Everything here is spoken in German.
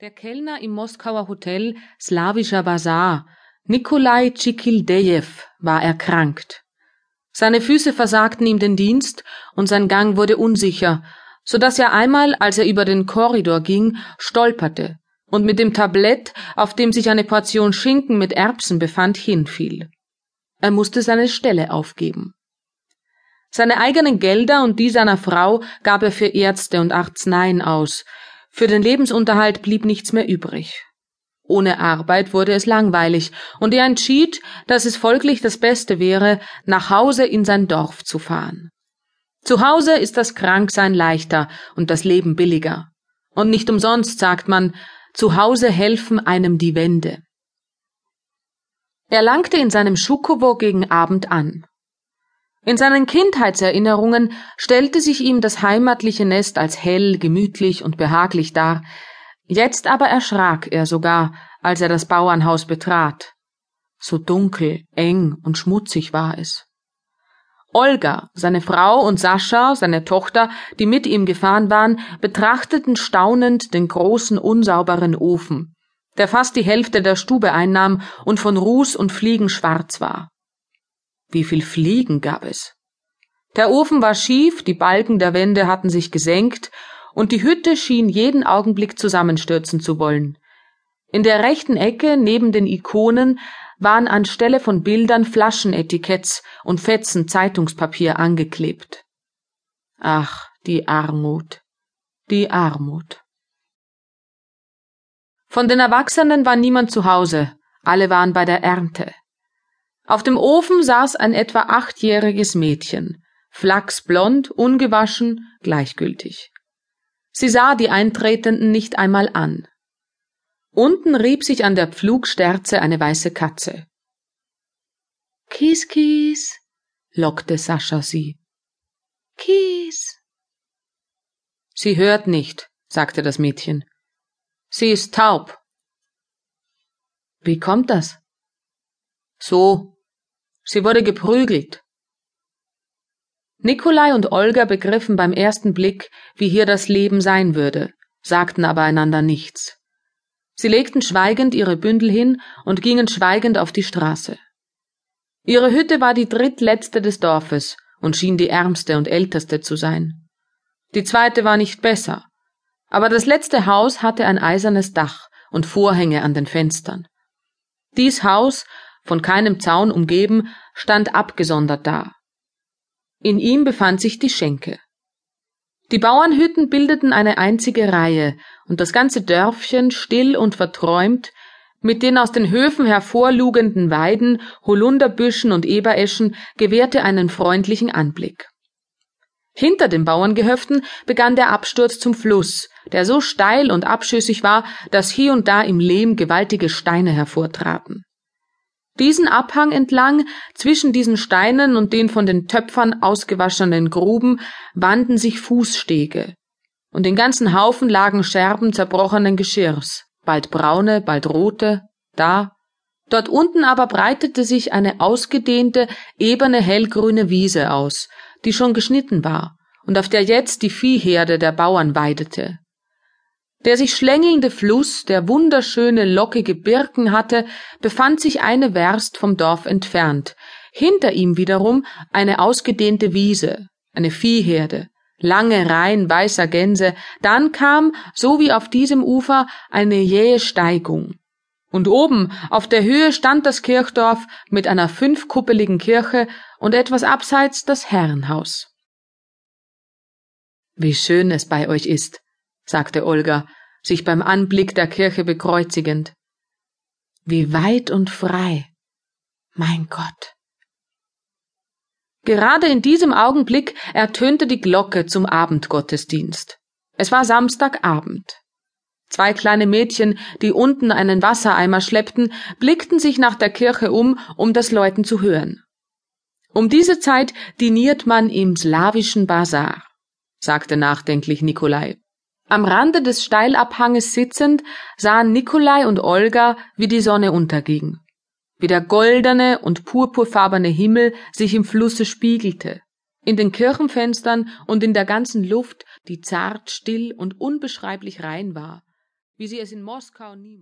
Der Kellner im Moskauer Hotel Slawischer Basar, Nikolai Tschikildejew, war erkrankt. Seine Füße versagten ihm den Dienst und sein Gang wurde unsicher, so dass er einmal, als er über den Korridor ging, stolperte und mit dem Tablett, auf dem sich eine Portion Schinken mit Erbsen befand, hinfiel. Er musste seine Stelle aufgeben. Seine eigenen Gelder und die seiner Frau gab er für Ärzte und Arzneien aus, für den Lebensunterhalt blieb nichts mehr übrig. Ohne Arbeit wurde es langweilig, und er entschied, dass es folglich das Beste wäre, nach Hause in sein Dorf zu fahren. Zu Hause ist das Kranksein leichter und das Leben billiger. Und nicht umsonst sagt man, zu Hause helfen einem die Wände. Er langte in seinem Schukowo gegen Abend an. In seinen Kindheitserinnerungen stellte sich ihm das heimatliche Nest als hell, gemütlich und behaglich dar, jetzt aber erschrak er sogar, als er das Bauernhaus betrat. So dunkel, eng und schmutzig war es. Olga, seine Frau und Sascha, seine Tochter, die mit ihm gefahren waren, betrachteten staunend den großen, unsauberen Ofen, der fast die Hälfte der Stube einnahm und von Ruß und Fliegen schwarz war. Wie viel Fliegen gab es? Der Ofen war schief, die Balken der Wände hatten sich gesenkt, und die Hütte schien jeden Augenblick zusammenstürzen zu wollen. In der rechten Ecke neben den Ikonen waren anstelle von Bildern Flaschenetiketts und Fetzen Zeitungspapier angeklebt. Ach, die Armut, die Armut. Von den Erwachsenen war niemand zu Hause, alle waren bei der Ernte. Auf dem Ofen saß ein etwa achtjähriges Mädchen, flachsblond, ungewaschen, gleichgültig. Sie sah die Eintretenden nicht einmal an. Unten rieb sich an der Pflugsterze eine weiße Katze. Kies, kies, lockte Sascha sie. Kies. Sie hört nicht, sagte das Mädchen. Sie ist taub. Wie kommt das? So, Sie wurde geprügelt. Nikolai und Olga begriffen beim ersten Blick, wie hier das Leben sein würde, sagten aber einander nichts. Sie legten schweigend ihre Bündel hin und gingen schweigend auf die Straße. Ihre Hütte war die drittletzte des Dorfes und schien die ärmste und älteste zu sein. Die zweite war nicht besser, aber das letzte Haus hatte ein eisernes Dach und Vorhänge an den Fenstern. Dies Haus von keinem Zaun umgeben, stand abgesondert da. In ihm befand sich die Schenke. Die Bauernhütten bildeten eine einzige Reihe, und das ganze Dörfchen, still und verträumt, mit den aus den Höfen hervorlugenden Weiden, Holunderbüschen und Ebereschen, gewährte einen freundlichen Anblick. Hinter den Bauerngehöften begann der Absturz zum Fluss, der so steil und abschüssig war, dass hier und da im Lehm gewaltige Steine hervortraten. Diesen Abhang entlang, zwischen diesen Steinen und den von den Töpfern ausgewaschenen Gruben, wanden sich Fußstege. Und den ganzen Haufen lagen Scherben zerbrochenen Geschirrs, bald braune, bald rote, da. Dort unten aber breitete sich eine ausgedehnte, ebene, hellgrüne Wiese aus, die schon geschnitten war und auf der jetzt die Viehherde der Bauern weidete. Der sich schlängelnde Fluss, der wunderschöne, lockige Birken hatte, befand sich eine Werst vom Dorf entfernt, hinter ihm wiederum eine ausgedehnte Wiese, eine Viehherde, lange Reihen weißer Gänse, dann kam, so wie auf diesem Ufer, eine jähe Steigung. Und oben auf der Höhe stand das Kirchdorf mit einer fünfkuppeligen Kirche und etwas abseits das Herrenhaus. Wie schön es bei euch ist, sagte Olga, sich beim Anblick der Kirche bekreuzigend. Wie weit und frei. Mein Gott. Gerade in diesem Augenblick ertönte die Glocke zum Abendgottesdienst. Es war Samstagabend. Zwei kleine Mädchen, die unten einen Wassereimer schleppten, blickten sich nach der Kirche um, um das Läuten zu hören. Um diese Zeit diniert man im slawischen Basar, sagte nachdenklich Nikolai. Am Rande des Steilabhanges sitzend sahen Nikolai und Olga, wie die Sonne unterging, wie der goldene und purpurfarbene Himmel sich im Flusse spiegelte, in den Kirchenfenstern und in der ganzen Luft, die zart, still und unbeschreiblich rein war, wie sie es in Moskau niemals